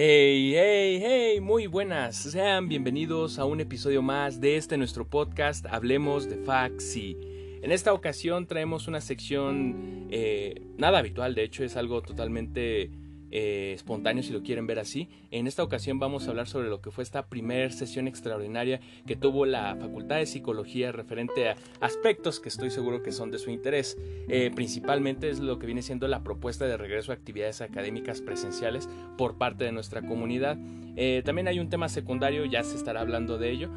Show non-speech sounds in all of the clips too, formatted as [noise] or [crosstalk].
Hey, hey, hey, muy buenas. Sean bienvenidos a un episodio más de este nuestro podcast Hablemos de Faxi. En esta ocasión traemos una sección eh, nada habitual, de hecho es algo totalmente eh, espontáneo si lo quieren ver así. En esta ocasión vamos a hablar sobre lo que fue esta primera sesión extraordinaria que tuvo la Facultad de Psicología referente a aspectos que estoy seguro que son de su interés. Eh, principalmente es lo que viene siendo la propuesta de regreso a actividades académicas presenciales por parte de nuestra comunidad. Eh, también hay un tema secundario, ya se estará hablando de ello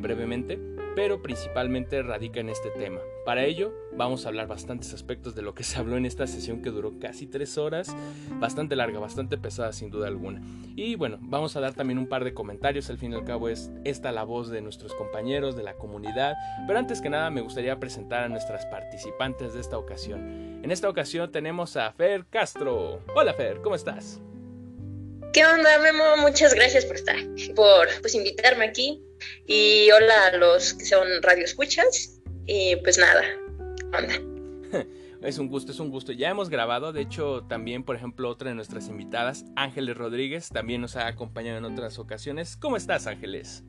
brevemente pero principalmente radica en este tema. Para ello vamos a hablar bastantes aspectos de lo que se habló en esta sesión que duró casi tres horas, bastante larga, bastante pesada sin duda alguna. Y bueno, vamos a dar también un par de comentarios, al fin y al cabo es esta la voz de nuestros compañeros, de la comunidad, pero antes que nada me gustaría presentar a nuestras participantes de esta ocasión. En esta ocasión tenemos a Fer Castro. Hola Fer, ¿cómo estás? ¿Qué onda, Memo? Muchas gracias por estar, por pues, invitarme aquí. Y hola a los que son radioescuchas. Y pues nada, onda. [laughs] Es un gusto, es un gusto. Ya hemos grabado, de hecho, también, por ejemplo, otra de nuestras invitadas, Ángeles Rodríguez, también nos ha acompañado en otras ocasiones. ¿Cómo estás, Ángeles?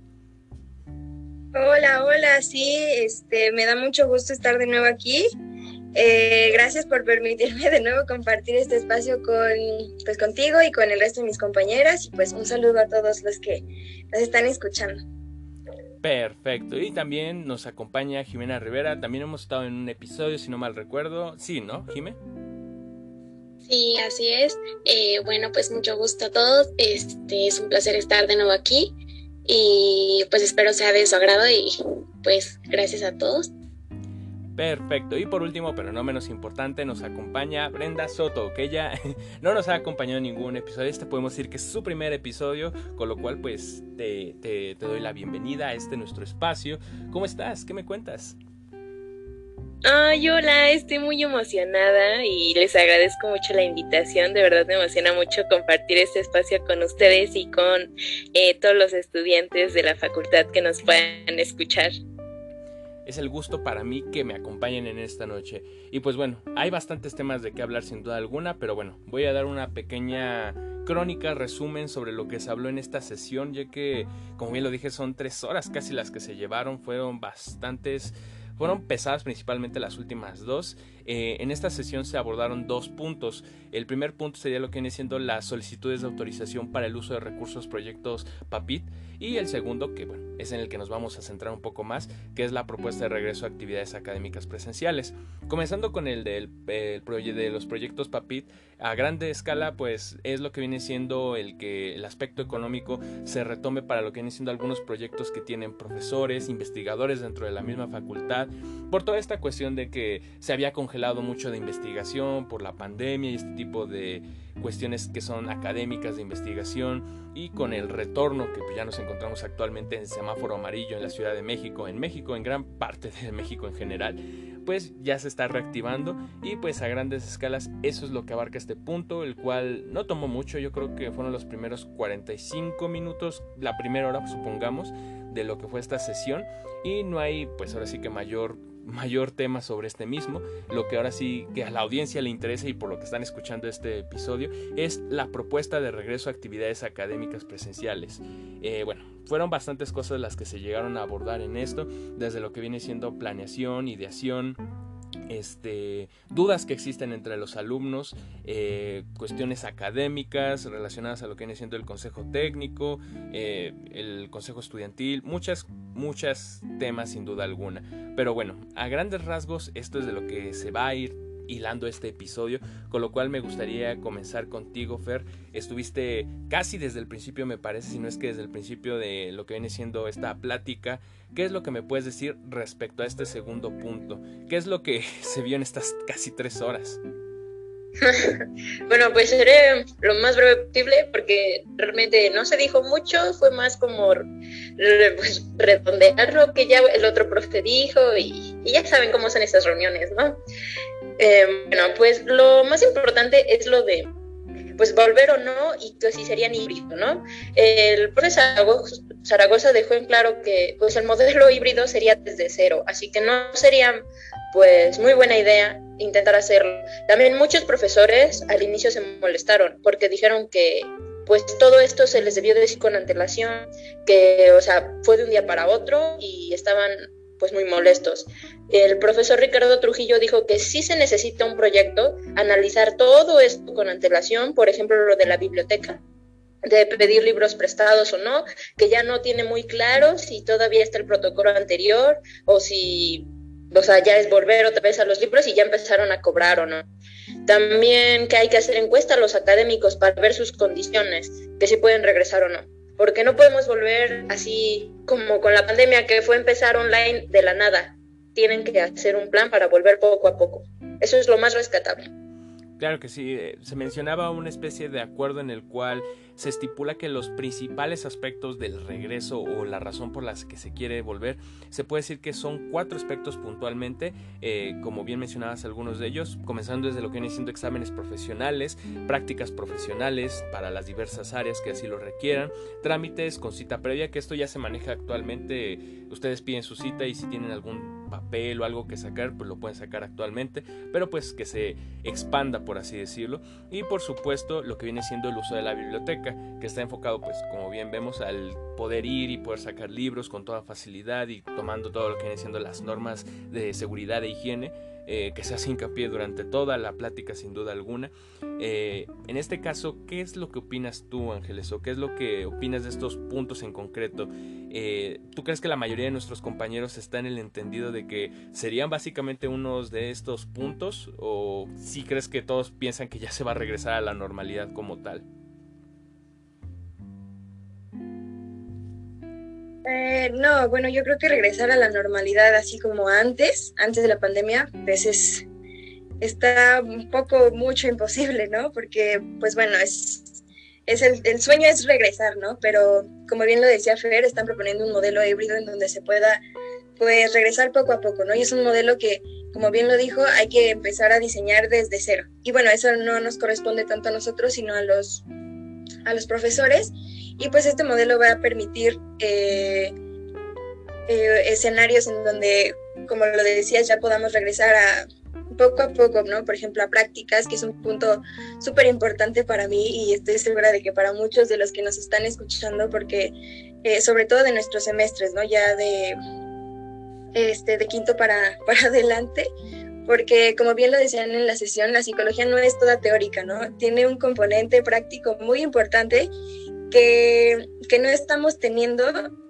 Hola, hola, sí, este, me da mucho gusto estar de nuevo aquí. Eh, gracias por permitirme de nuevo compartir este espacio con, pues, contigo y con el resto de mis compañeras. Y pues un saludo a todos los que nos están escuchando. Perfecto. Y también nos acompaña Jimena Rivera. También hemos estado en un episodio, si no mal recuerdo. Sí, ¿no, Jimé? Sí, así es. Eh, bueno, pues mucho gusto a todos. Este es un placer estar de nuevo aquí. Y pues espero sea de su agrado y pues gracias a todos. Perfecto. Y por último, pero no menos importante, nos acompaña Brenda Soto, que ella [laughs] no nos ha acompañado en ningún episodio. Este podemos decir que es su primer episodio, con lo cual pues te, doy la bienvenida a este nuestro espacio. ¿Cómo estás? ¿Qué me cuentas? Ay, hola, estoy muy emocionada y les agradezco mucho la invitación. De verdad me emociona mucho compartir este espacio con ustedes y con eh, todos los estudiantes de la facultad que nos puedan escuchar es el gusto para mí que me acompañen en esta noche. Y pues bueno, hay bastantes temas de qué hablar sin duda alguna, pero bueno, voy a dar una pequeña crónica, resumen sobre lo que se habló en esta sesión, ya que, como bien lo dije, son tres horas casi las que se llevaron, fueron bastantes fueron pesadas principalmente las últimas dos. Eh, en esta sesión se abordaron dos puntos. El primer punto sería lo que viene siendo las solicitudes de autorización para el uso de recursos proyectos PAPIT y el segundo, que bueno, es en el que nos vamos a centrar un poco más, que es la propuesta de regreso a actividades académicas presenciales. Comenzando con el del de los proyectos PAPIT, a grande escala, pues es lo que viene siendo el que el aspecto económico se retome para lo que vienen siendo algunos proyectos que tienen profesores, investigadores dentro de la misma facultad, por toda esta cuestión de que se había congelado mucho de investigación por la pandemia y este tipo de cuestiones que son académicas de investigación y con el retorno que ya nos encontramos actualmente en semáforo amarillo en la Ciudad de México, en México, en gran parte de [laughs] México en general, pues ya se está reactivando y pues a grandes escalas eso es lo que abarca este punto, el cual no tomó mucho, yo creo que fueron los primeros 45 minutos, la primera hora supongamos, de lo que fue esta sesión y no hay pues ahora sí que mayor mayor tema sobre este mismo. Lo que ahora sí que a la audiencia le interesa y por lo que están escuchando este episodio es la propuesta de regreso a actividades académicas presenciales. Eh, bueno, fueron bastantes cosas las que se llegaron a abordar en esto, desde lo que viene siendo planeación, ideación, este, dudas que existen entre los alumnos, eh, cuestiones académicas relacionadas a lo que viene siendo el consejo técnico, eh, el consejo estudiantil, muchas, muchas temas sin duda alguna. Pero bueno, a grandes rasgos esto es de lo que se va a ir hilando este episodio, con lo cual me gustaría comenzar contigo, Fer. Estuviste casi desde el principio, me parece, si no es que desde el principio de lo que viene siendo esta plática. ¿Qué es lo que me puedes decir respecto a este segundo punto? ¿Qué es lo que [laughs] se vio en estas casi tres horas? [laughs] bueno, pues seré lo más breve posible porque realmente no se dijo mucho, fue más como pues, redondear lo que ya el otro profe dijo y, y ya saben cómo son esas reuniones, ¿no? Eh, bueno, pues lo más importante es lo de pues volver o no y que si serían híbridos, ¿no? El profesor Zaragoza dejó en claro que pues el modelo [laughs] híbrido sería desde cero, así que no sería pues muy buena idea intentar hacerlo. También muchos profesores al inicio se molestaron porque dijeron que pues todo esto se les debió decir con antelación, que, o sea, fue de un día para otro y estaban pues muy molestos. El profesor Ricardo Trujillo dijo que sí se necesita un proyecto, analizar todo esto con antelación, por ejemplo, lo de la biblioteca, de pedir libros prestados o no, que ya no tiene muy claro si todavía está el protocolo anterior o si, o sea, ya es volver otra vez a los libros y ya empezaron a cobrar o no. También que hay que hacer encuesta a los académicos para ver sus condiciones, que si pueden regresar o no. Porque no podemos volver así como con la pandemia que fue empezar online de la nada. Tienen que hacer un plan para volver poco a poco. Eso es lo más rescatable. Claro que sí, eh, se mencionaba una especie de acuerdo en el cual se estipula que los principales aspectos del regreso o la razón por las que se quiere volver, se puede decir que son cuatro aspectos puntualmente, eh, como bien mencionabas algunos de ellos, comenzando desde lo que viene siendo exámenes profesionales, prácticas profesionales para las diversas áreas que así lo requieran, trámites con cita previa, que esto ya se maneja actualmente, ustedes piden su cita y si tienen algún papel o algo que sacar, pues lo pueden sacar actualmente, pero pues que se expanda por así decirlo, y por supuesto lo que viene siendo el uso de la biblioteca, que está enfocado, pues como bien vemos, al poder ir y poder sacar libros con toda facilidad y tomando todo lo que viene siendo las normas de seguridad e higiene. Eh, que se hace hincapié durante toda la plática sin duda alguna. Eh, en este caso, ¿qué es lo que opinas tú, Ángeles? ¿O qué es lo que opinas de estos puntos en concreto? Eh, ¿Tú crees que la mayoría de nuestros compañeros está en el entendido de que serían básicamente unos de estos puntos? ¿O si crees que todos piensan que ya se va a regresar a la normalidad como tal? Eh, no, bueno, yo creo que regresar a la normalidad así como antes, antes de la pandemia, pues es, está un poco mucho imposible, ¿no? Porque, pues bueno, es, es el, sueño es regresar, ¿no? Pero como bien lo decía Fer, están proponiendo un modelo híbrido en donde se pueda, pues, regresar poco a poco, ¿no? Y es un modelo que, como bien lo dijo, hay que empezar a diseñar desde cero. Y bueno, eso no nos corresponde tanto a nosotros, sino a los, a los profesores y pues este modelo va a permitir eh, eh, escenarios en donde, como lo decías, ya podamos regresar a poco a poco, ¿no? Por ejemplo, a prácticas, que es un punto súper importante para mí y estoy segura de que para muchos de los que nos están escuchando, porque eh, sobre todo de nuestros semestres, ¿no? Ya de, este, de quinto para, [laughs] para adelante, porque como bien lo decían en la sesión, la psicología no es toda teórica, ¿no? Tiene un componente práctico muy importante que, no estamos teniendo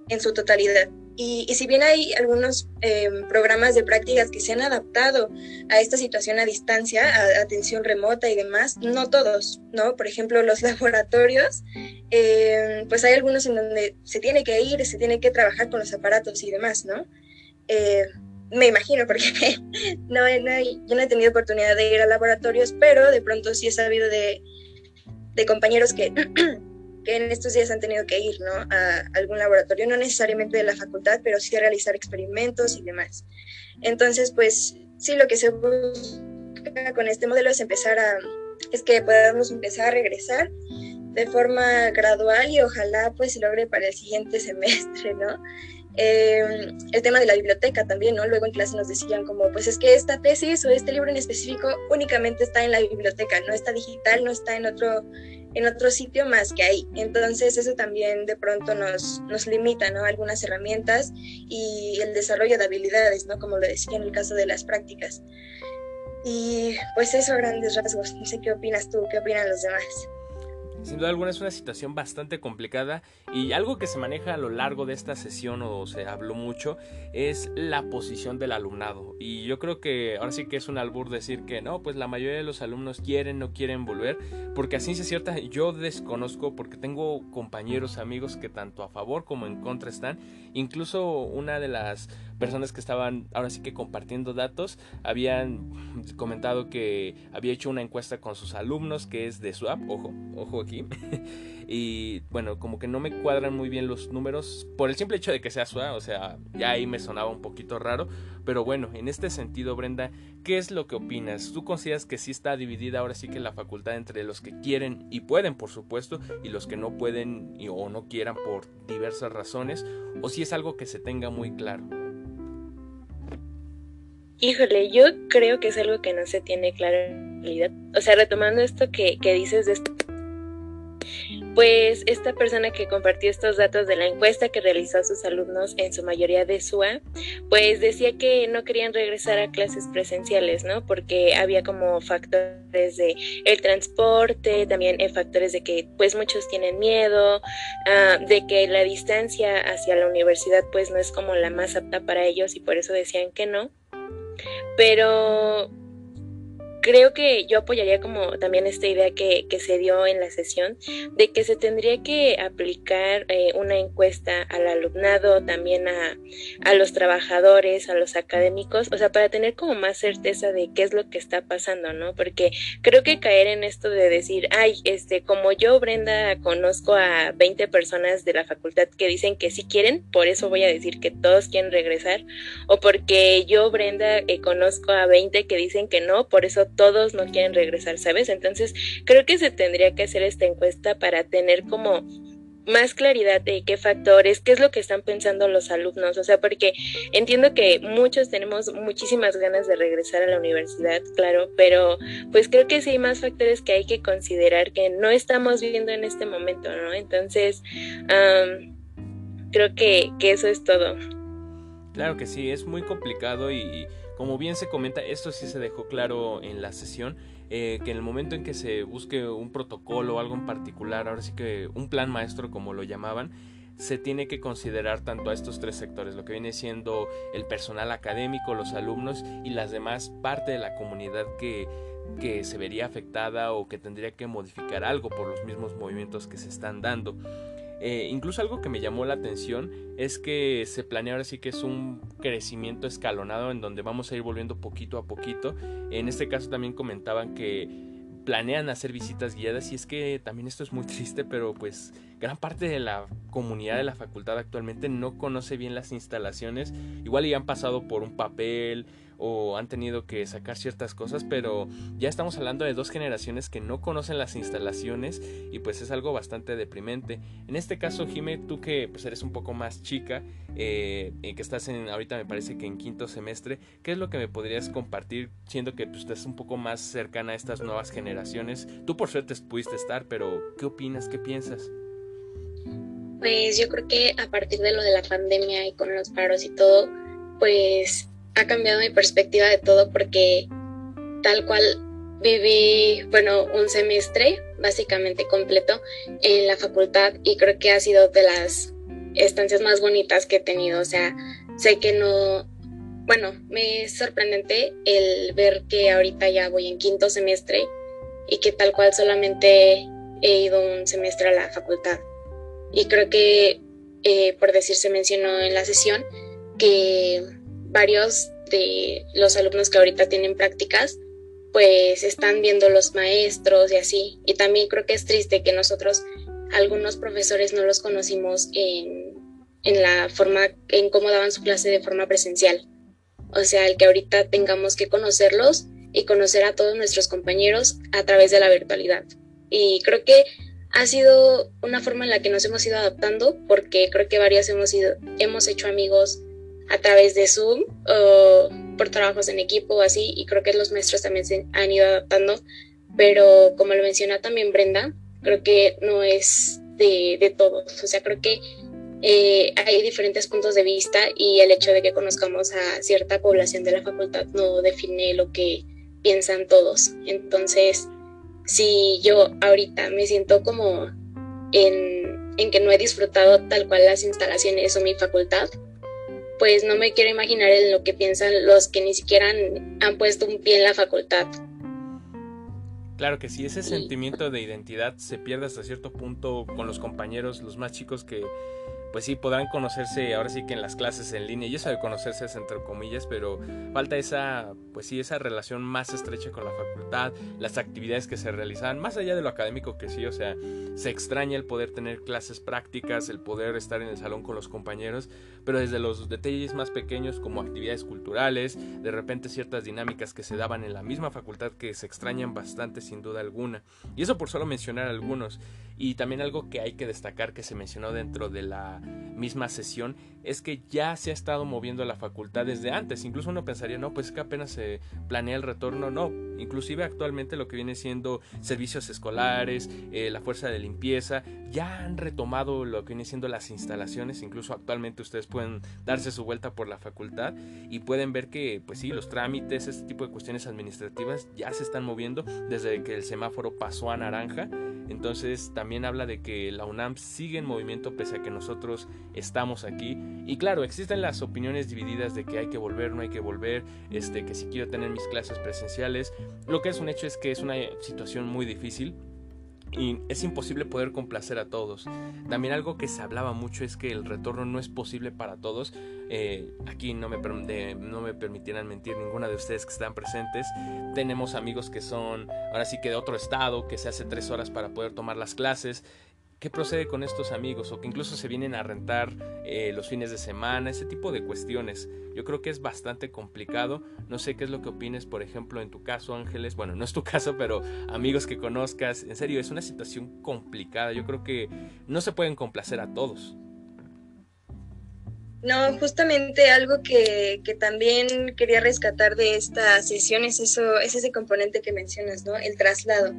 en su totalidad. Y, si bien hay algunos em, programas de prácticas que se han adaptado a esta situación a distancia, a, atención remota y demás, no todos, ¿no? Por ejemplo, los [laughs] laboratorios, em, pues hay algunos en donde se tiene que ir, se tiene que trabajar con los aparatos y demás, ¿no? Eh, me imagino, porque [laughs] no, no, he tenido oportunidad de ir a laboratorios, pero de pronto sí he sabido de, compañeros [clears throat] que en estos días han tenido que ir a algún laboratorio, no necesariamente de la facultad, pero sí a realizar experimentos y demás. Entonces, pues sí, lo que se busca con este modelo es empezar a, es que podamos empezar a regresar de forma gradual y ojalá pues logre para el siguiente [laughs] semestre, ¿no? Eh, el tema de la biblioteca también, ¿no? Luego en clase nos decían como, pues es que esta tesis o este libro en específico únicamente está en la biblioteca, no está digital, no está en otro, en otro sitio más que ahí. Entonces eso también de pronto nos, nos limita, ¿no? Algunas herramientas y el desarrollo de habilidades, ¿no? Como lo decía en el caso de las prácticas. Y pues eso grandes rasgos. No sé qué opinas tú, qué opinan los demás. Sin duda alguna es una situación bastante complicada y algo que se maneja a lo largo de esta sesión o se habló mucho es la posición del alumnado. Y yo creo que ahora sí que es un albur decir que no, pues la mayoría de los alumnos quieren, no quieren volver, porque así es cierta yo desconozco porque tengo compañeros, amigos que tanto a favor como en contra están. Incluso una de las personas que estaban ahora sí que compartiendo datos habían comentado que había hecho una encuesta con sus alumnos que es de SWAP, ojo, ojo aquí. [laughs] y bueno, como que no me cuadran muy bien los números por el simple hecho de que sea SWAP, o sea, ya ahí me sonaba un poquito raro, pero bueno, en este sentido, Brenda, ¿qué es lo que opinas? ¿Tú consideras que sí está dividida ahora sí que la facultad entre los que quieren y pueden, por supuesto, y los que no pueden o no quieran por diversas razones, o si es algo que se tenga muy claro? Híjole, yo creo que es algo que no se tiene claro en realidad. O sea, retomando esto que, que dices de esto pues esta persona que compartió estos datos de la encuesta que realizó a sus alumnos, en su mayoría de SUA, pues decía que no querían regresar a clases presenciales, ¿no? Porque había como factores de el transporte, también factores de que pues muchos tienen miedo, ah, de que la distancia hacia la universidad pues no es como la más apta para ellos y por eso decían que no. Pero creo que yo apoyaría como también esta idea que, se dio en la sesión de que se tendría que aplicar eh, una encuesta al alumnado, también a, a, los trabajadores, a los académicos, o sea, para tener como más certeza de qué es lo que está pasando, ¿no? Porque creo que caer en esto de decir, ay, este, como yo, Brenda, conozco a 20 personas de la facultad que dicen que sí quieren, por eso voy a decir que todos quieren regresar, o porque yo, Brenda, eh, conozco a 20 que dicen que no, por eso todos no quieren regresar, ¿sabes? Entonces, creo que se tendría que hacer esta encuesta para tener como más claridad de qué factores, qué es lo que están pensando los alumnos, o sea, porque entiendo que muchos tenemos muchísimas ganas de regresar a la universidad, claro, pero pues creo que sí hay más factores que hay que considerar que no estamos viendo en este momento, ¿no? Entonces, creo que, que eso es todo. Claro que sí, es muy complicado y como bien se comenta, esto sí se dejó claro en la sesión, eh, que en el momento en que se busque un protocolo o algo en particular, ahora sí que un plan maestro como lo llamaban, se tiene que considerar tanto a estos tres sectores, lo que viene siendo el personal académico, los alumnos y las demás parte de la comunidad que, que se vería afectada o que tendría que modificar algo por los mismos movimientos que se están dando. Eh, incluso algo que me llamó la atención es que se planea ahora sí que es un crecimiento escalonado en donde vamos a ir volviendo poquito a poquito. En este caso también comentaban que planean hacer visitas guiadas y es que también esto es muy [laughs] triste, pero pues gran parte de la comunidad de la facultad actualmente no conoce bien las instalaciones, igual ya han pasado por un papel o han tenido que sacar ciertas cosas, pero ya estamos hablando de dos generaciones que no conocen las instalaciones y pues es algo bastante deprimente. En este caso, Jime, tú que pues eres un poco más chica eh, y que estás en, ahorita me parece que en quinto semestre, ¿qué es lo que me podrías compartir siendo que pues, estás un poco más cercana a estas nuevas generaciones? Tú por suerte pudiste estar, pero ¿qué opinas? ¿Qué piensas? Pues yo creo que a partir de lo de la pandemia y con los paros y todo, pues ha cambiado mi perspectiva de todo porque tal cual viví, bueno, un semestre básicamente completo en la facultad y creo que ha sido de las estancias más bonitas que he tenido. O sea, sé que no, bueno, me es sorprendente el ver que ahorita ya voy en quinto semestre y que tal cual solamente he ido un semestre a la facultad. Y creo que, eh, por decir, se mencionó en la sesión que varios de los alumnos que ahorita tienen prácticas, pues están viendo los maestros y así. Y también creo que es triste que nosotros, algunos profesores, no los conocimos en, en la forma, en cómo daban su clase de forma presencial. O sea, el que ahorita tengamos que conocerlos y conocer a todos nuestros compañeros a través de la virtualidad. Y creo que ha sido una forma en la que nos hemos ido adaptando porque creo que varias hemos, ido, hemos hecho amigos a través de Zoom o por trabajos en equipo o así, y creo que los maestros también se han ido adaptando, pero como lo menciona también Brenda, creo que no es de, de todos, o sea, creo que eh, hay diferentes puntos de vista y el hecho de que conozcamos a cierta población de la facultad no define lo que piensan todos. Entonces, si yo ahorita me siento como en, en que no he disfrutado tal cual las instalaciones o mi facultad, pues no me quiero imaginar en lo que piensan los que ni siquiera han, puesto un pie en la facultad. Claro que sí, ese sentimiento de identidad se pierde hasta cierto punto con los compañeros, los más chicos que pues sí, podrán conocerse ahora sí que en las clases en línea, y eso de conocerse es entre comillas, pero falta esa, pues sí, esa relación más estrecha con la facultad, las actividades que se realizan, más allá de lo académico que sí, o sea, se extraña el poder tener clases prácticas, el poder estar en el salón con los compañeros, pero desde los detalles más pequeños como actividades culturales, de repente ciertas dinámicas que se daban en la misma facultad que se extrañan bastante sin duda alguna, y eso por solo mencionar algunos, y también algo que hay que destacar que se mencionó dentro de la misma sesión es que ya se ha estado moviendo la facultad desde antes. Incluso uno pensaría, no, pues es que apenas se planea el retorno. No, Inclusive actualmente lo que viene siendo servicios escolares, eh, la fuerza de limpieza, ya han retomado lo que viene siendo las instalaciones. Incluso actualmente ustedes pueden darse su vuelta por la facultad y pueden ver que, pues sí, los trámites, este tipo de cuestiones administrativas ya se están moviendo desde que el semáforo pasó a naranja. Entonces también habla de que la UNAM sigue en movimiento pese a que nosotros estamos aquí. Y claro, existen las opiniones divididas de que hay que volver, no hay que volver, este, que si quiero tener mis clases presenciales. Lo que es un hecho es que es una situación muy difícil y es imposible poder complacer a todos. También algo que se hablaba mucho es que el retorno no es posible para todos. Eh, aquí no me, no me permitieran mentir ninguna de ustedes que están presentes. Tenemos amigos que son ahora sí que de otro estado, que se hace tres horas para poder tomar las clases. ¿Qué procede con estos amigos? O que incluso se vienen a rentar eh, los fines de semana, ese tipo de cuestiones. Yo creo que es bastante complicado. No sé qué es lo que opines, por ejemplo, en tu caso, Ángeles. Bueno, no es tu [laughs] caso, pero amigos que conozcas. En serio, es una situación complicada. Yo creo que no se pueden complacer a todos. No, justamente algo que, que, también quería rescatar de esta sesión es eso, es ese componente que mencionas, ¿no? El traslado,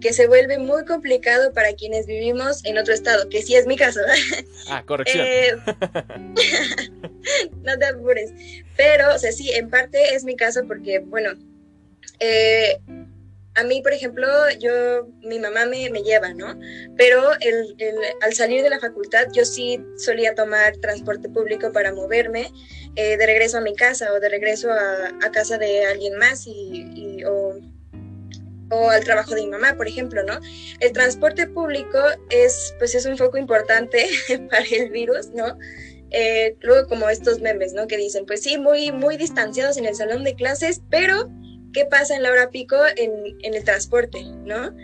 que se vuelve muy complicado para quienes vivimos en otro estado, que sí es mi caso. [laughs] Ah, corrección. Eh, [laughs] no te apures. Pero, o sea, sí, en parte es mi caso porque, bueno, eh, a mí, por ejemplo, yo, mi mamá me, me lleva, ¿no? Pero el, el, al salir de la facultad, yo sí solía tomar transporte público para moverme eh, de regreso a mi casa o de regreso a, a casa de alguien más y, y o, o, al trabajo de mi mamá, por ejemplo, ¿no? El transporte público es, pues, es un foco importante [laughs] para el virus, ¿no? Eh, luego como estos memes, ¿no? Que dicen, pues sí, muy, muy distanciados en el salón de clases, pero qué pasa en la hora pico en, el transporte, ¿no?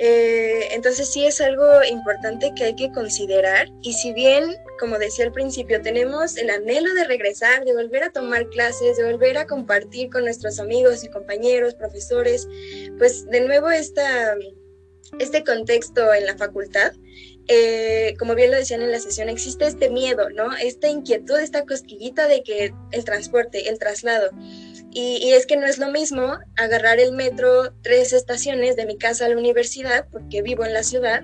Eh, entonces sí es algo importante que hay que considerar y si bien, como decía al principio, tenemos el anhelo de regresar, de volver a tomar clases, de volver a compartir con nuestros amigos y compañeros, profesores, pues de nuevo esta, este contexto en la facultad, eh, como bien lo decían en la sesión, existe este miedo, ¿no? Esta inquietud, esta cosquillita de que el transporte, el traslado, y, es que no es lo mismo agarrar el metro tres estaciones de mi casa a la universidad, porque vivo en la ciudad,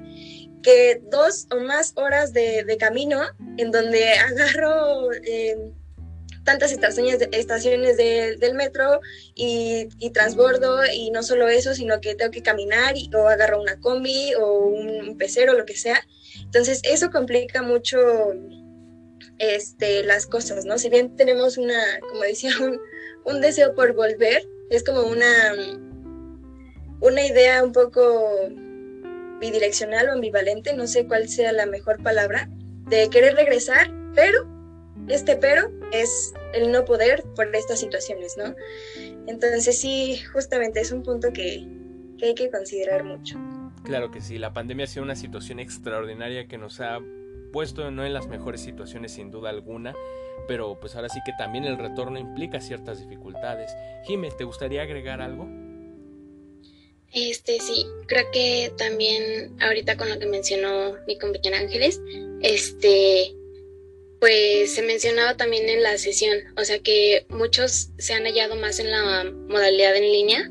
que dos o más horas de, camino en donde agarro eh, tantas estaciones, de, estaciones de, del metro y, y, transbordo y no solo eso, sino que tengo que caminar y, o agarro una combi o un, un pecero, lo que sea. Entonces eso complica mucho este, las cosas, ¿no? Si bien tenemos una, como decía, un, un deseo por volver, es como una, una idea un poco bidireccional o ambivalente, no sé cuál sea la mejor palabra, de querer regresar, pero este pero es el no poder por estas situaciones, ¿no? Entonces sí, justamente es un punto que, que hay que considerar mucho. Claro que sí, la pandemia ha sido una situación extraordinaria que nos ha puesto no en las mejores situaciones sin duda alguna, pero pues ahora sí que también el retorno implica ciertas dificultades. Jimé, ¿te gustaría agregar algo? Este sí, creo que también ahorita con lo que mencionó mi compañera Ángeles, este pues se mencionaba también en la sesión, o sea que muchos se han hallado más en la modalidad en línea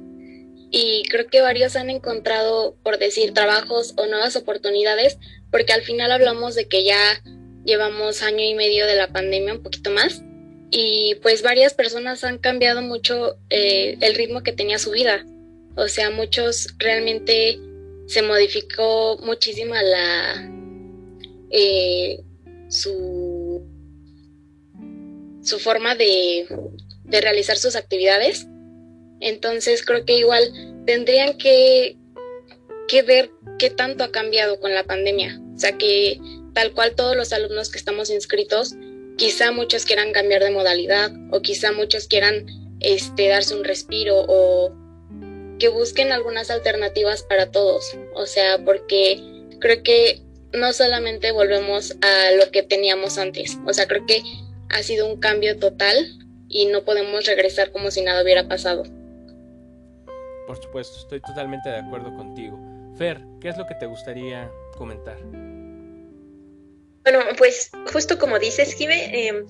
y creo que varios han encontrado, por decir, trabajos o nuevas oportunidades, porque al final hablamos de que ya llevamos año y medio de la pandemia, un poquito más, y pues varias personas han cambiado mucho eh, el ritmo que tenía su vida. O sea, muchos realmente se modificó muchísimo la eh, su, su forma de, de realizar sus actividades. Entonces creo que igual tendrían que, que ver qué tanto ha cambiado con la pandemia. O sea, que tal cual todos los alumnos que estamos inscritos, quizá muchos quieran cambiar de modalidad o quizá muchos quieran este, darse un respiro o que busquen algunas alternativas para todos. O sea, porque creo que no solamente volvemos a lo que teníamos antes, o sea, creo que ha sido un cambio total y no podemos regresar como si nada hubiera pasado. Por supuesto, estoy totalmente de acuerdo contigo. Fer, ¿qué es lo que te gustaría comentar? Bueno, pues justo como dices, Jime, eh,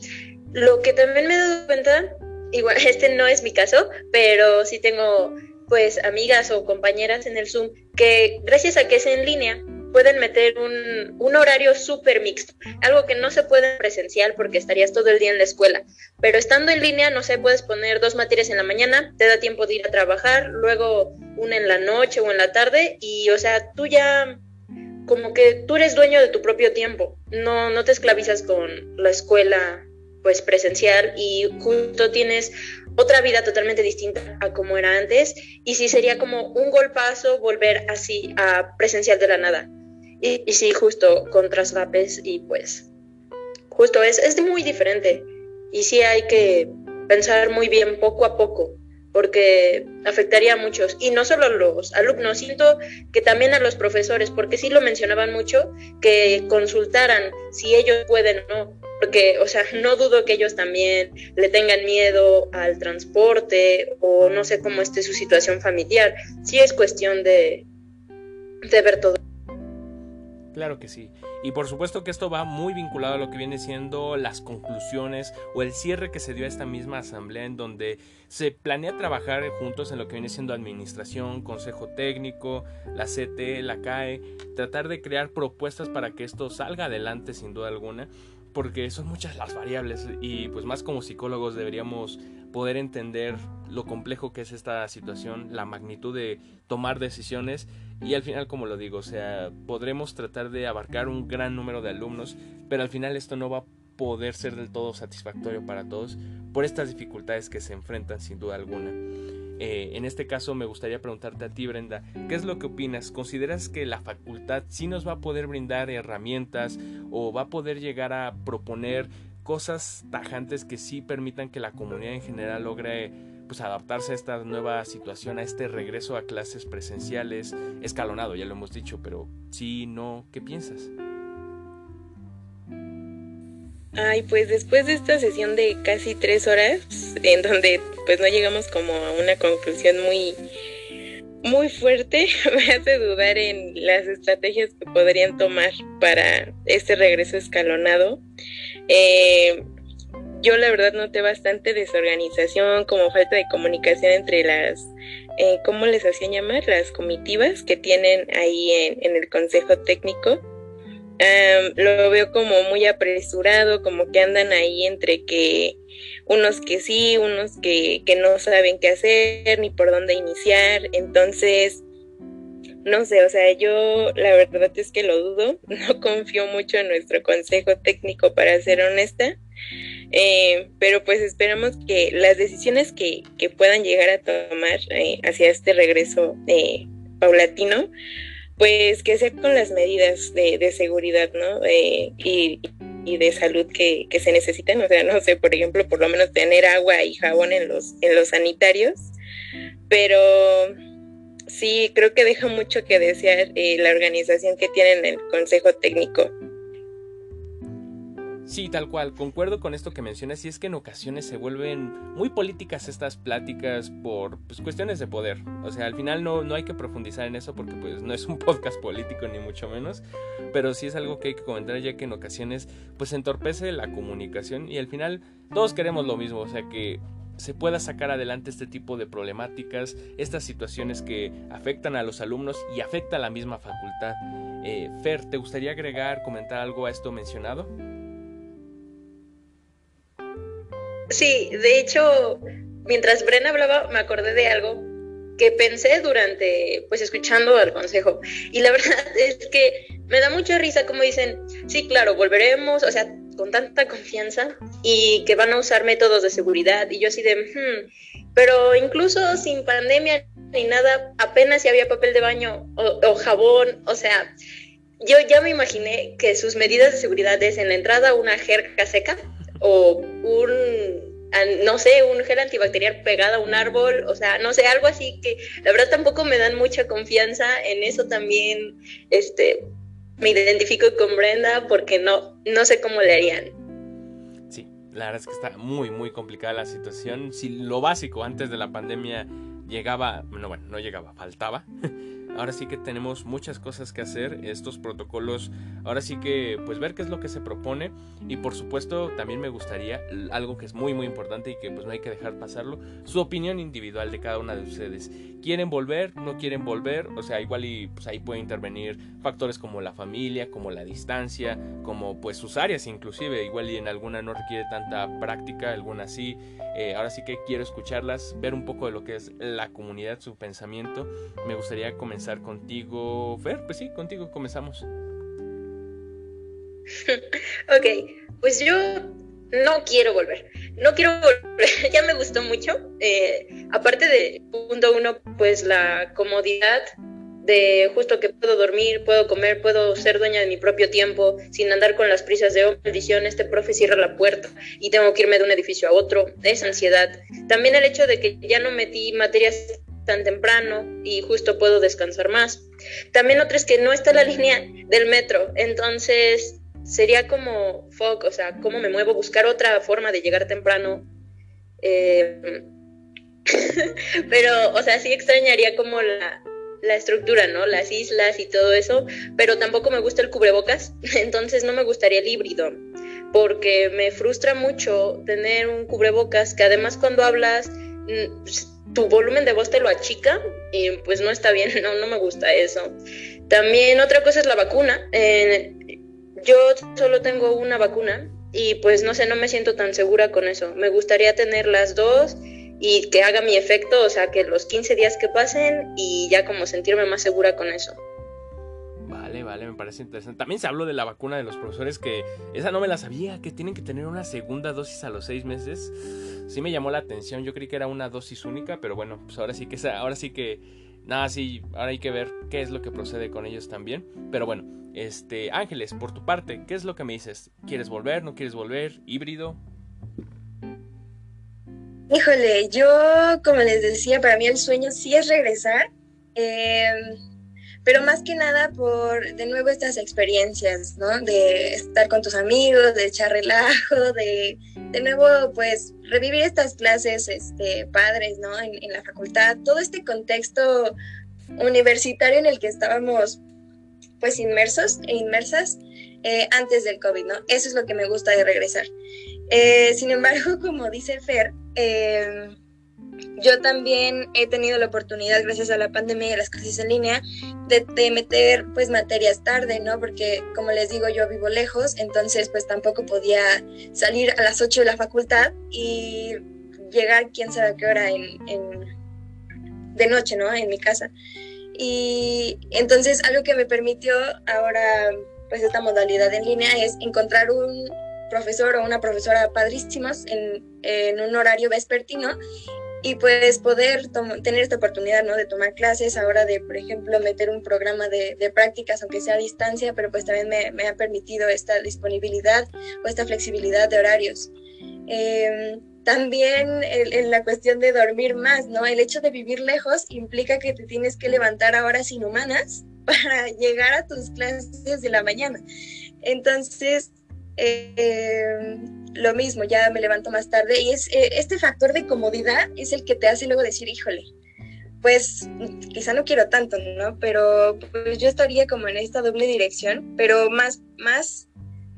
lo que también me he dado cuenta, igual [laughs] este no es mi caso, pero sí tengo pues amigas o compañeras en el Zoom que gracias a que es en línea pueden meter un, un horario súper mixto, algo que no se puede en presencial porque estarías todo el día en la escuela, pero estando en línea, no sé, puedes poner dos materias en la mañana, te da tiempo de ir a trabajar, luego una en la noche o en la tarde y, o sea, tú ya como que tú eres dueño de tu propio tiempo, no, no te esclavizas con la escuela pues presencial y justo tienes otra vida totalmente distinta a como era antes. Y sí sería como un golpazo volver así a presencial de la nada. Y, sí, justo con traslapes y pues justo es, es muy diferente. Y sí hay que pensar muy bien poco a poco porque afectaría a muchos y no solo a los alumnos, siento que también a los profesores, porque sí lo mencionaban mucho, que consultaran si ellos pueden o no, porque, o sea, no dudo que ellos también le tengan miedo al transporte o no sé cómo esté su situación familiar, sí es cuestión de, de ver todo. Claro que sí. Y por supuesto que esto va muy vinculado a lo que viene siendo las conclusiones o el cierre que se dio a esta misma asamblea en donde se planea trabajar juntos en lo que viene siendo administración, consejo técnico, la CT, la CAE, tratar de crear propuestas para que esto salga adelante sin duda alguna porque son muchas las variables y pues más como psicólogos deberíamos poder entender lo complejo que es esta situación, la magnitud de tomar decisiones y al final como lo digo, o sea, podremos tratar de abarcar un gran número de alumnos, pero al final esto no va a poder ser del todo satisfactorio para todos por estas dificultades que se enfrentan sin duda alguna. Eh, en este caso me gustaría preguntarte a ti, Brenda, ¿qué es lo que opinas? ¿Consideras que la facultad sí nos va a poder brindar herramientas o va a poder llegar a proponer cosas tajantes que sí permitan que la comunidad en general logre pues adaptarse a esta nueva situación, a este regreso a clases presenciales, escalonado, ya lo hemos dicho, pero sí, no, ¿qué piensas? Ay, pues después de esta sesión de casi tres horas, en donde pues no llegamos como a una conclusión muy, muy fuerte, [laughs] me hace dudar en las estrategias que podrían tomar para este regreso escalonado. Eh, yo la verdad noté bastante desorganización, como falta de comunicación entre las, eh, ¿cómo les hacían llamar? Las comitivas que tienen ahí en, el Consejo Técnico lo veo como muy apresurado, como que andan ahí entre que unos que sí, unos que, que no saben qué hacer ni por dónde iniciar. Entonces, no sé, o sea, yo la verdad es que lo dudo, [laughs] no confío mucho en nuestro consejo técnico para ser honesta, eh, pero pues esperamos que las decisiones que, que puedan llegar a tomar eh, hacia este regreso eh, paulatino, pues que sea con las medidas de, seguridad, ¿no? Eh, y, de salud que, se necesitan, o sea, no sé, por ejemplo, por lo menos tener agua y jabón en los, en los sanitarios, pero sí, creo que deja mucho que desear eh, la organización que tienen el Consejo Técnico. Sí, tal cual, concuerdo con esto que mencionas y es que en ocasiones se vuelven muy políticas estas pláticas por pues, cuestiones de poder. O sea, al final no, no hay que profundizar en eso porque pues no es un [laughs] podcast político ni mucho menos, pero sí es algo que hay que comentar ya que en ocasiones pues entorpece la comunicación y al final todos queremos lo mismo, o sea que se pueda sacar adelante este tipo de problemáticas, estas situaciones que afectan a los alumnos y afecta a la misma facultad. Eh, Fer, ¿te gustaría agregar, comentar algo a esto mencionado? Sí, de hecho, mientras Bren hablaba, me acordé de algo que pensé durante, pues escuchando al consejo. Y la [laughs] verdad es que me da mucha risa como dicen, sí, claro, volveremos, o sea, con tanta confianza y que van a usar métodos de seguridad. Y yo así de, hmm", pero incluso sin pandemia ni nada, apenas si había papel de baño o, o jabón, o sea, yo ya me imaginé que sus medidas de seguridad es en la entrada una jerga seca o un, no sé, un gel antibacterial pegado a un árbol, o sea, no sé, algo así que la verdad tampoco me dan mucha confianza, en eso también, este, me identifico con Brenda porque no, no sé cómo le harían. Sí, la verdad es que está muy, muy complicada la situación. Si lo básico antes de la pandemia llegaba, no, bueno, no llegaba, faltaba. [laughs] ahora sí que tenemos muchas cosas que hacer, estos protocolos, ahora sí que pues ver qué es lo que se propone y por supuesto también me gustaría algo que es muy muy importante y que pues no hay que dejar pasarlo, su opinión individual de cada una de ustedes. ¿Quieren volver? ¿No quieren volver? O sea, igual y pues ahí puede intervenir factores como la familia, como la distancia, como pues sus áreas inclusive, igual y en alguna no requiere tanta práctica, alguna sí. Eh, ahora sí que quiero escucharlas, ver un poco de lo que es la comunidad, su pensamiento. Me gustaría comenzar contigo, Fer, pues sí, contigo comenzamos. [laughs] ok, pues yo no quiero volver. No quiero volver, [laughs] ya me gustó mucho. Eh, aparte de punto uno, pues la comodidad de justo que puedo dormir, puedo comer, puedo ser dueña de mi propio tiempo sin andar con las prisas de, oh, maldición, este profe cierra la puerta y tengo que irme de un edificio a otro, esa ansiedad. También el hecho de que ya no metí materias tan temprano y justo puedo descansar más. También otro es que no está la línea del metro, entonces sería como fuck, o sea, cómo me muevo, buscar otra forma de llegar temprano. Eh, [laughs] pero, o sea, sí extrañaría como la, la estructura, ¿no? Las islas y todo eso, pero tampoco me gusta el cubrebocas, [laughs] entonces no me gustaría el híbrido, porque me frustra mucho tener un cubrebocas que además cuando hablas mm, pues, tu volumen de voz te lo achica y pues no está bien, [laughs] no, no me gusta eso. También otra cosa es la vacuna. Yo solo tengo una vacuna y pues no sé, no me siento tan segura con eso. Me gustaría tener las dos y que haga mi efecto, o sea, que los 15 días que pasen y ya como sentirme más segura con eso. Vale, vale, me parece interesante. También se habló de la vacuna de los profesores, que esa no me la sabía, que tienen que tener una segunda dosis a los seis meses. Sí me llamó la atención, yo creí que era una dosis única, pero bueno, pues ahora sí que, ahora sí que, nada, sí, ahora hay que ver qué es lo que procede con ellos también. Pero bueno, este, Ángeles, por tu parte, ¿qué es lo que me dices? ¿Quieres volver? ¿No quieres volver? ¿Híbrido? Híjole, yo, como les decía, para mí el sueño sí es regresar, em, pero más que nada por, de nuevo, estas experiencias, ¿no? De estar con tus amigos, de echar relajo, [laughs] de, de nuevo, pues, revivir estas clases este, padres, ¿no? En, en la facultad, todo este contexto universitario en el que estábamos, pues, inmersos e inmersas eh, antes del COVID, ¿no? Eso es lo que me gusta de regresar. Eh, sin embargo, [laughs] como dice Fer, eh, yo también he tenido la oportunidad, gracias a la pandemia y las clases en línea, de, meter pues materias tarde, ¿no? Porque como les digo, yo vivo lejos, entonces pues tampoco podía salir a las 8 de la facultad y llegar quién sabe a qué hora en, de noche, ¿no? En mi casa. Y entonces algo que me permitió ahora pues esta modalidad en línea es encontrar un profesor o una profesora padrísimos en, en un horario vespertino y pues poder tener esta oportunidad, ¿no? De tomar clases, ahora de, por ejemplo, meter un programa de, prácticas, aunque sea a distancia, pero pues también me, me, ha permitido esta disponibilidad o esta flexibilidad de horarios. Eh, también en la cuestión de dormir más, ¿no? El hecho de vivir lejos implica que te tienes que levantar a horas inhumanas [laughs] para llegar a tus clases de la mañana. Entonces, eh, lo mismo, ya me levanto más tarde y es eh, este factor de comodidad es el que te hace luego decir, híjole, pues quizá no quiero tanto, ¿no? Pero pues yo estaría como en esta doble dirección, pero más, más,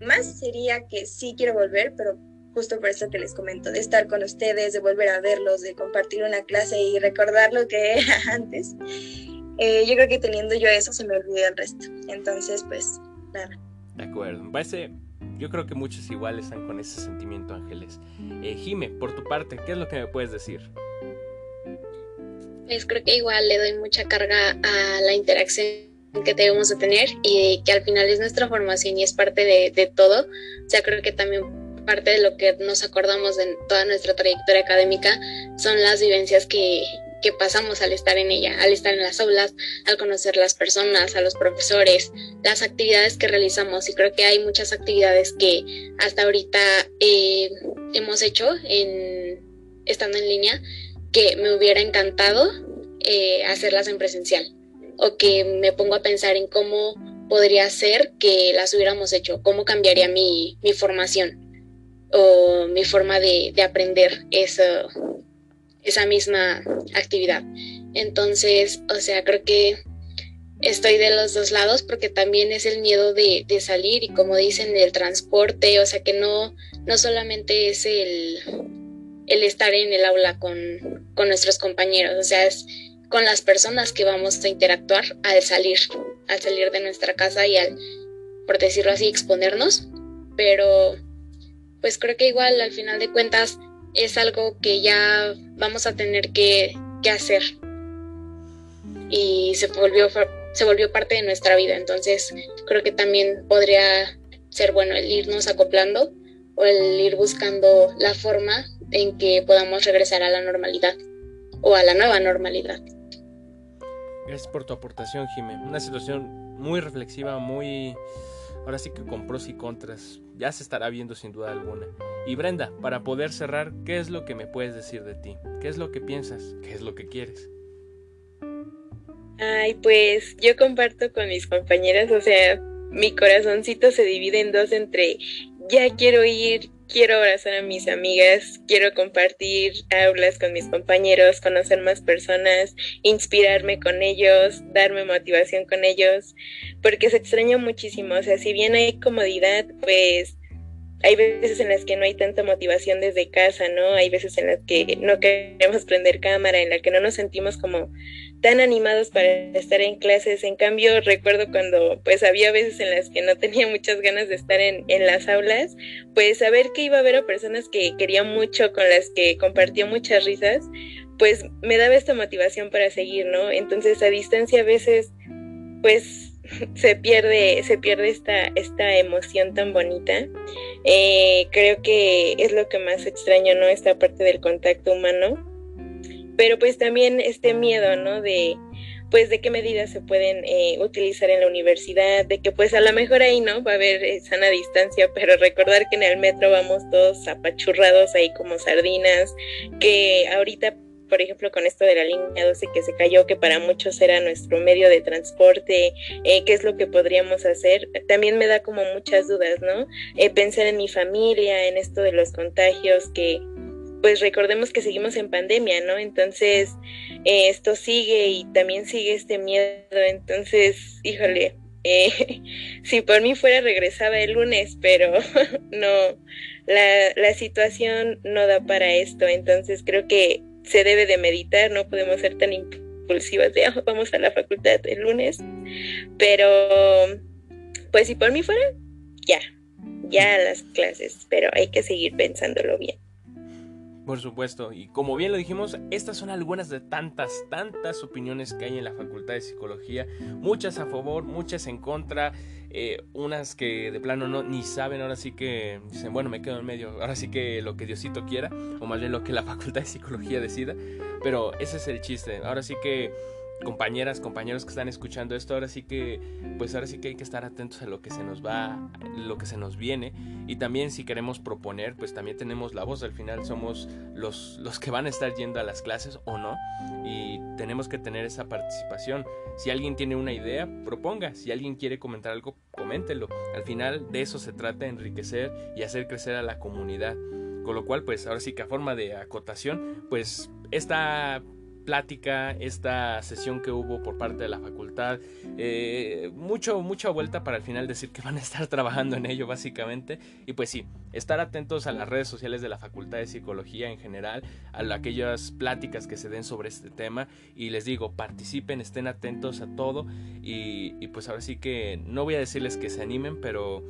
más sería que sí quiero volver, pero justo por eso que les comento, de estar con ustedes, de volver a verlos, de compartir una clase y recordar lo que [laughs] era antes. Eh, yo creo que teniendo yo eso se me olvida el resto. Entonces, pues, nada. De acuerdo. Me parece, yo creo que muchos igual están con ese sentimiento, Ángeles. Eh, Jime, por tu parte, ¿qué es lo que me puedes decir? Pues creo que igual le doy mucha carga a la interacción que debemos de tener y que al final es nuestra formación y es parte de, de todo. O sea, creo que también parte de lo que nos acordamos de toda nuestra trayectoria académica son las vivencias que, que pasamos al estar en ella, al estar en las aulas, al conocer las personas, a los profesores, las actividades que realizamos. Y creo que hay muchas actividades que hasta ahorita eh, hemos hecho en, estando en línea que me hubiera encantado eh, hacerlas en presencial o que me pongo a pensar en cómo podría ser que las hubiéramos hecho, cómo cambiaría mi, mi formación o mi forma de, de aprender eso, esa misma actividad. Entonces, o sea, creo que estoy de los dos lados porque también es el miedo de, salir y como dicen del transporte, o sea que no, no solamente es el, el estar en el aula con, con nuestros compañeros, o sea, es con las personas que vamos a interactuar al salir, al salir de nuestra casa y al, por decirlo así, exponernos, pero pues creo que igual al final de cuentas es algo que ya vamos a tener que, que hacer y se volvió se volvió parte de nuestra vida. Entonces, creo que también podría ser bueno el irnos acoplando o el ir buscando la forma en que podamos regresar a la normalidad o a la nueva normalidad. Gracias por tu aportación, Jimé. Una situación muy reflexiva, muy... Ahora sí que con pros y contras. Ya se estará viendo sin duda alguna. Y Brenda, para poder cerrar, ¿qué es lo que me puedes decir de ti? ¿Qué es lo que piensas? ¿Qué es lo que quieres? Ay, pues yo comparto con mis compañeras, o sea, mi corazoncito se divide en dos entre ya quiero ir, quiero abrazar a mis amigas, quiero compartir aulas con mis compañeros, conocer más personas, inspirarme con ellos, darme motivación con ellos, porque se extraña muchísimo, o sea, si bien hay comodidad, pues hay veces en las que no hay tanta motivación desde casa, ¿no? Hay veces en las que no queremos prender cámara, en las que no nos sentimos como tan animados para estar en clases. En cambio, recuerdo cuando pues había veces en las que no tenía muchas ganas de estar en, en las aulas, pues saber que iba a haber a personas que quería mucho, con las que compartía muchas risas, pues me daba esta motivación para seguir, ¿no? Entonces a distancia a veces pues [laughs] se pierde, se pierde esta, esta emoción tan bonita. Eh, creo que es lo que más extraño, ¿no? Esta parte del contacto humano pero pues también este miedo, ¿no? De pues de qué medidas se pueden eh, utilizar en la universidad, de que pues a lo mejor ahí no va a haber eh, sana distancia, pero recordar que en el metro vamos todos apachurrados ahí como sardinas, que ahorita por ejemplo, con esto de la línea 12 que se cayó, que para muchos era nuestro medio de transporte, eh, qué es lo que podríamos hacer, también me da como muchas dudas, ¿no? pensar en mi familia, en esto de los contagios, que, pues recordemos que seguimos en pandemia, ¿no? Entonces, eh, esto sigue y también sigue este miedo. Entonces, híjole, eh, [laughs] si por mí fuera regresaba el lunes, pero [laughs] no, la, la situación no da para esto. Entonces, creo que se debe de meditar, no podemos ser tan impulsivas de, oh, vamos a la facultad el lunes. Pero, pues si por mí fuera, ya, ya las clases, pero hay que seguir pensándolo bien. Por supuesto, y como bien lo dijimos, estas son algunas de tantas, tantas opiniones que hay en la Facultad de Psicología, muchas a favor, muchas en contra, eh, unas que de plano no ni saben, ahora sí que dicen, bueno, me quedo en medio, ahora sí que lo que Diosito quiera, o más bien lo que la [laughs] Facultad de Psicología decida, pero ese es el chiste, ahora sí que compañeras, compañeros que están escuchando esto, ahora sí que, pues ahora sí que hay que estar atentos a lo que se nos va, lo que se nos viene. Y también si queremos proponer, pues también tenemos la voz. Al final somos los, los que van a estar yendo a las clases o no. Y tenemos que tener esa participación. Si alguien tiene una idea, proponga. Si alguien quiere comentar algo, coméntelo. Al final de eso se trata, enriquecer y hacer crecer a la comunidad. Con lo cual, pues ahora sí que a forma de acotación, pues esta plática, esta sesión que hubo por parte de la facultad, eh, mucho, mucha vuelta para al final decir que van a estar trabajando en ello básicamente. Y pues sí, estar atentos a las redes sociales de la Facultad de Psicología en general, a aquellas pláticas que se den sobre este tema. Y les digo, participen, estén atentos a todo. Y, y pues ahora sí que no voy a decirles que se animen, pero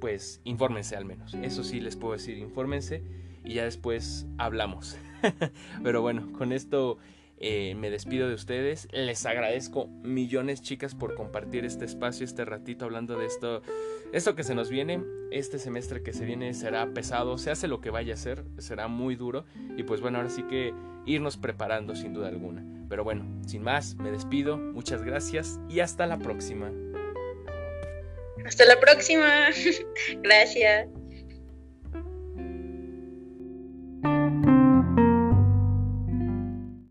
pues infórmense al menos. Eso sí les puedo decir, infórmense y ya después hablamos. [laughs] Pero bueno, con esto eh, me despido de ustedes. Les agradezco millones, chicas, por compartir este espacio, este ratito hablando de esto. Esto que se nos viene, este semestre que se viene será pesado, se hace lo que vaya a ser, será muy duro. Y pues bueno, ahora sí que irnos preparando sin duda alguna. Pero bueno, sin más, me despido, muchas gracias y hasta la próxima. Hasta la próxima. [laughs] gracias.